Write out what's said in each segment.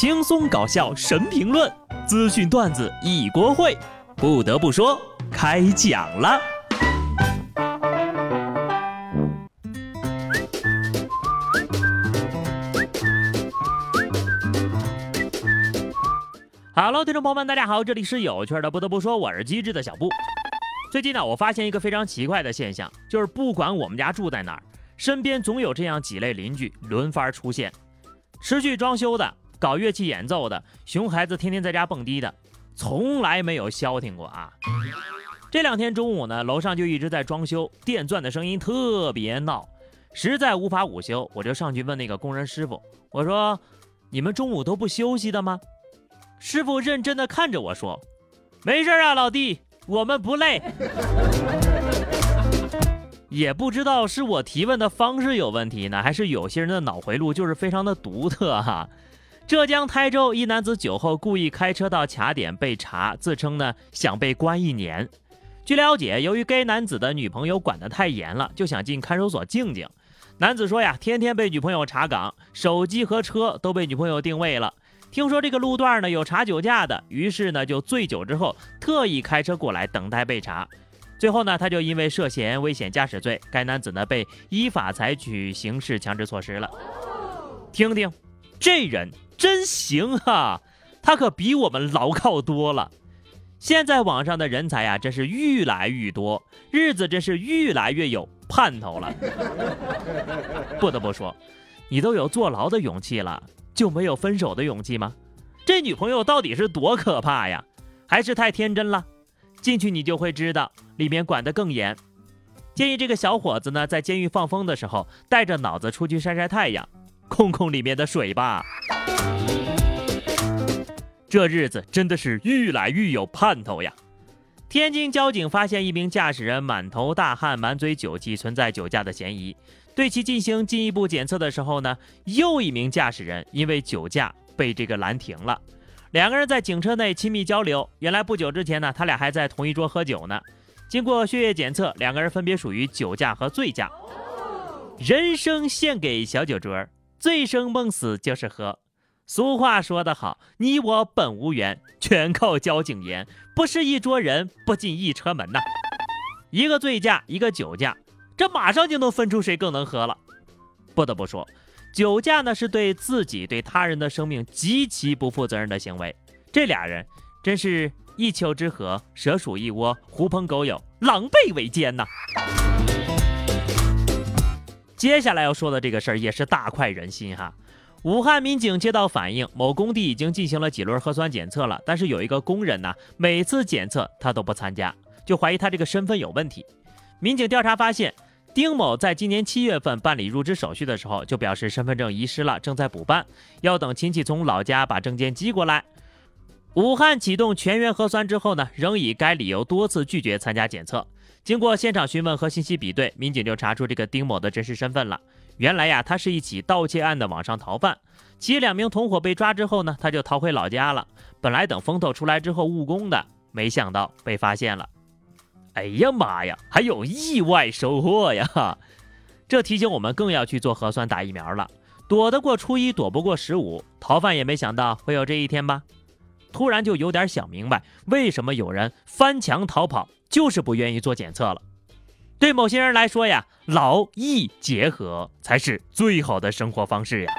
轻松搞笑神评论，资讯段子一锅烩。不得不说，开讲了。Hello，听众朋友们，大家好，这里是有趣的。不得不说，我是机智的小布。最近呢，我发现一个非常奇怪的现象，就是不管我们家住在哪儿，身边总有这样几类邻居轮番出现：持续装修的。搞乐器演奏的熊孩子，天天在家蹦迪的，从来没有消停过啊！这两天中午呢，楼上就一直在装修，电钻的声音特别闹，实在无法午休，我就上去问那个工人师傅：“我说，你们中午都不休息的吗？”师傅认真的看着我说：“没事啊，老弟，我们不累。”也不知道是我提问的方式有问题呢，还是有些人的脑回路就是非常的独特哈。浙江台州一男子酒后故意开车到卡点被查，自称呢想被关一年。据了解，由于该男子的女朋友管得太严了，就想进看守所静静。男子说呀，天天被女朋友查岗，手机和车都被女朋友定位了。听说这个路段呢有查酒驾的，于是呢就醉酒之后特意开车过来等待被查。最后呢他就因为涉嫌危险驾驶罪，该男子呢被依法采取刑事强制措施了。听听，这人。真行啊，他可比我们牢靠多了。现在网上的人才呀，真是越来越多，日子真是越来越有盼头了。不得不说，你都有坐牢的勇气了，就没有分手的勇气吗？这女朋友到底是多可怕呀？还是太天真了？进去你就会知道，里面管得更严。建议这个小伙子呢，在监狱放风的时候，带着脑子出去晒晒太阳，控控里面的水吧。这日子真的是越来越有盼头呀！天津交警发现一名驾驶人满头大汗、满嘴酒气，存在酒驾的嫌疑。对其进行进一步检测的时候呢，又一名驾驶人因为酒驾被这个拦停了。两个人在警车内亲密交流，原来不久之前呢，他俩还在同一桌喝酒呢。经过血液检测，两个人分别属于酒驾和醉驾。人生献给小酒桌，醉生梦死就是喝。俗话说得好，你我本无缘，全靠交警严。不是一桌人，不进一车门呐。一个醉驾，一个酒驾，这马上就能分出谁更能喝了。不得不说，酒驾呢是对自己对他人的生命极其不负责任的行为。这俩人真是一丘之貉，蛇鼠一窝，狐朋狗友，狼狈为奸呐。接下来要说的这个事儿也是大快人心哈。武汉民警接到反映，某工地已经进行了几轮核酸检测了，但是有一个工人呢，每次检测他都不参加，就怀疑他这个身份有问题。民警调查发现，丁某在今年七月份办理入职手续的时候，就表示身份证遗失了，正在补办，要等亲戚从老家把证件寄过来。武汉启动全员核酸之后呢，仍以该理由多次拒绝参加检测。经过现场询问和信息比对，民警就查出这个丁某的真实身份了。原来呀，他是一起盗窃案的网上逃犯，其两名同伙被抓之后呢，他就逃回老家了。本来等风头出来之后务工的，没想到被发现了。哎呀妈呀，还有意外收获呀！这提醒我们更要去做核酸打疫苗了。躲得过初一，躲不过十五。逃犯也没想到会有这一天吧？突然就有点想明白，为什么有人翻墙逃跑，就是不愿意做检测了。对某些人来说呀，劳逸结合才是最好的生活方式呀。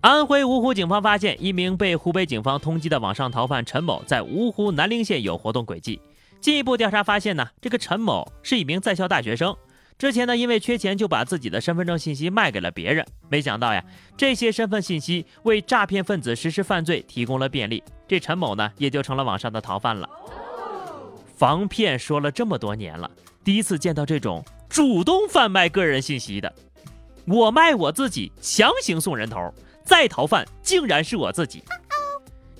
安徽芜湖警方发现一名被湖北警方通缉的网上逃犯陈某在芜湖南陵县有活动轨迹。进一步调查发现呢，这个陈某是一名在校大学生，之前呢因为缺钱就把自己的身份证信息卖给了别人，没想到呀，这些身份信息为诈骗分子实施犯罪提供了便利，这陈某呢也就成了网上的逃犯了。防骗说了这么多年了，第一次见到这种主动贩卖个人信息的。我卖我自己，强行送人头，再逃犯竟然是我自己。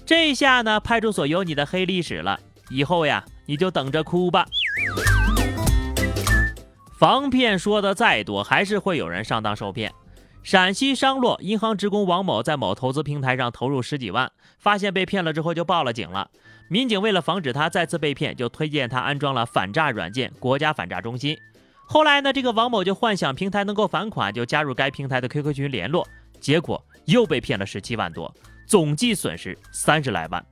这下呢，派出所有你的黑历史了，以后呀，你就等着哭吧。防骗说的再多，还是会有人上当受骗。陕西商洛银行职工王某在某投资平台上投入十几万，发现被骗了之后就报了警了。民警为了防止他再次被骗，就推荐他安装了反诈软件“国家反诈中心”。后来呢，这个王某就幻想平台能够返款，就加入该平台的 QQ 群联络，结果又被骗了十七万多，总计损失三十来万。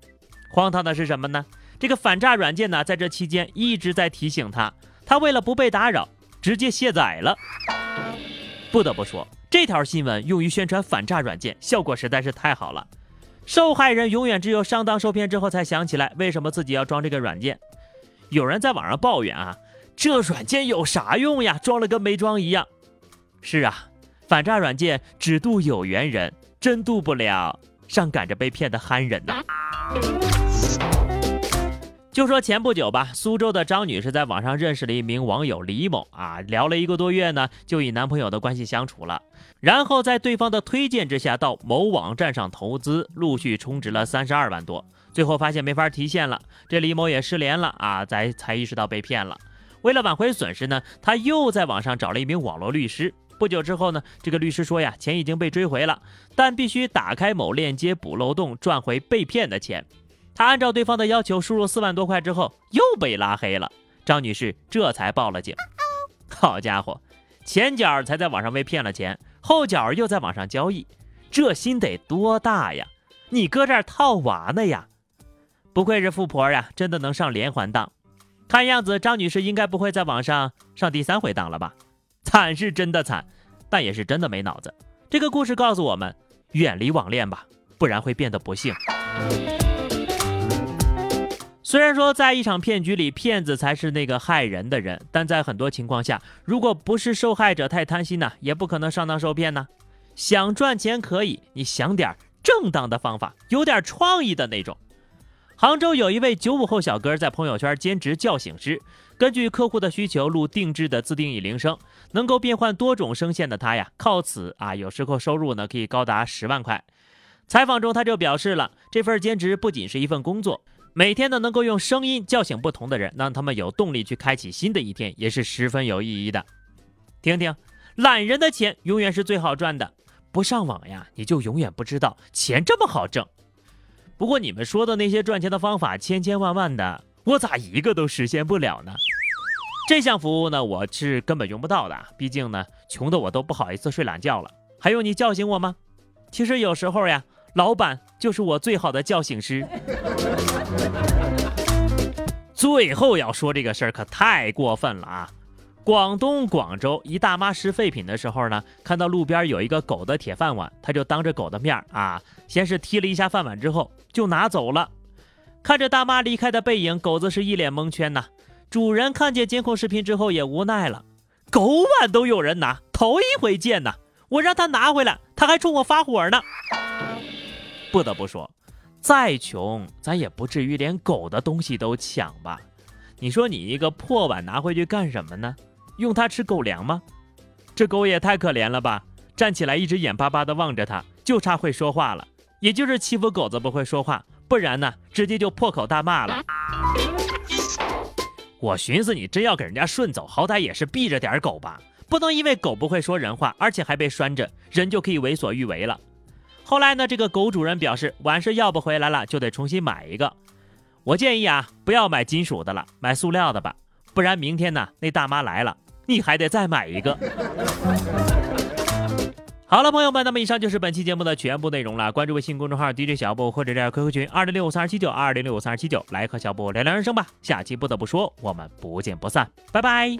荒唐的是什么呢？这个反诈软件呢，在这期间一直在提醒他，他为了不被打扰，直接卸载了。不得不说，这条新闻用于宣传反诈软件，效果实在是太好了。受害人永远只有上当受骗之后才想起来为什么自己要装这个软件。有人在网上抱怨啊，这软件有啥用呀？装了跟没装一样。是啊，反诈软件只渡有缘人，真渡不了上赶着被骗的憨人呐。就说前不久吧，苏州的张女士在网上认识了一名网友李某啊，聊了一个多月呢，就以男朋友的关系相处了。然后在对方的推荐之下，到某网站上投资，陆续充值了三十二万多。最后发现没法提现了，这李某也失联了啊，才才意识到被骗了。为了挽回损失呢，他又在网上找了一名网络律师。不久之后呢，这个律师说呀，钱已经被追回了，但必须打开某链接补漏洞，赚回被骗的钱。他按照对方的要求输入四万多块之后，又被拉黑了。张女士这才报了警。好家伙，前脚才在网上被骗了钱，后脚又在网上交易，这心得多大呀？你搁这儿套娃呢呀？不愧是富婆呀，真的能上连环当。看样子张女士应该不会在网上上第三回当了吧？惨是真的惨，但也是真的没脑子。这个故事告诉我们，远离网恋吧，不然会变得不幸。虽然说在一场骗局里，骗子才是那个害人的人，但在很多情况下，如果不是受害者太贪心呢，也不可能上当受骗呢。想赚钱可以，你想点正当的方法，有点创意的那种。杭州有一位九五后小哥在朋友圈兼职叫醒师，根据客户的需求录定制的自定义铃声，能够变换多种声线的他呀，靠此啊，有时候收入呢可以高达十万块。采访中他就表示了，这份兼职不仅是一份工作。每天呢，能够用声音叫醒不同的人，让他们有动力去开启新的一天，也是十分有意义的。听听，懒人的钱永远是最好赚的。不上网呀，你就永远不知道钱这么好挣。不过你们说的那些赚钱的方法千千万万的，我咋一个都实现不了呢？这项服务呢，我是根本用不到的。毕竟呢，穷的我都不好意思睡懒觉了，还用你叫醒我吗？其实有时候呀。老板就是我最好的叫醒师。最后要说这个事儿可太过分了啊！广东广州一大妈拾废品的时候呢，看到路边有一个狗的铁饭碗，她就当着狗的面啊，先是踢了一下饭碗，之后就拿走了。看着大妈离开的背影，狗子是一脸蒙圈呐。主人看见监控视频之后也无奈了，狗碗都有人拿，头一回见呐！我让他拿回来，他还冲我发火呢。不得不说，再穷咱也不至于连狗的东西都抢吧？你说你一个破碗拿回去干什么呢？用它吃狗粮吗？这狗也太可怜了吧！站起来一直眼巴巴地望着它，就差会说话了。也就是欺负狗子不会说话，不然呢，直接就破口大骂了。我寻思你真要给人家顺走，好歹也是避着点狗吧，不能因为狗不会说人话，而且还被拴着，人就可以为所欲为了。后来呢，这个狗主人表示碗是要不回来了，就得重新买一个。我建议啊，不要买金属的了，买塑料的吧，不然明天呢，那大妈来了，你还得再买一个。好了，朋友们，那么以上就是本期节目的全部内容了。关注微信公众号 DJ 小布或者加 QQ 群二零六五三二七九二零六五三二七九，来和小布聊聊人生吧。下期不得不说，我们不见不散，拜拜。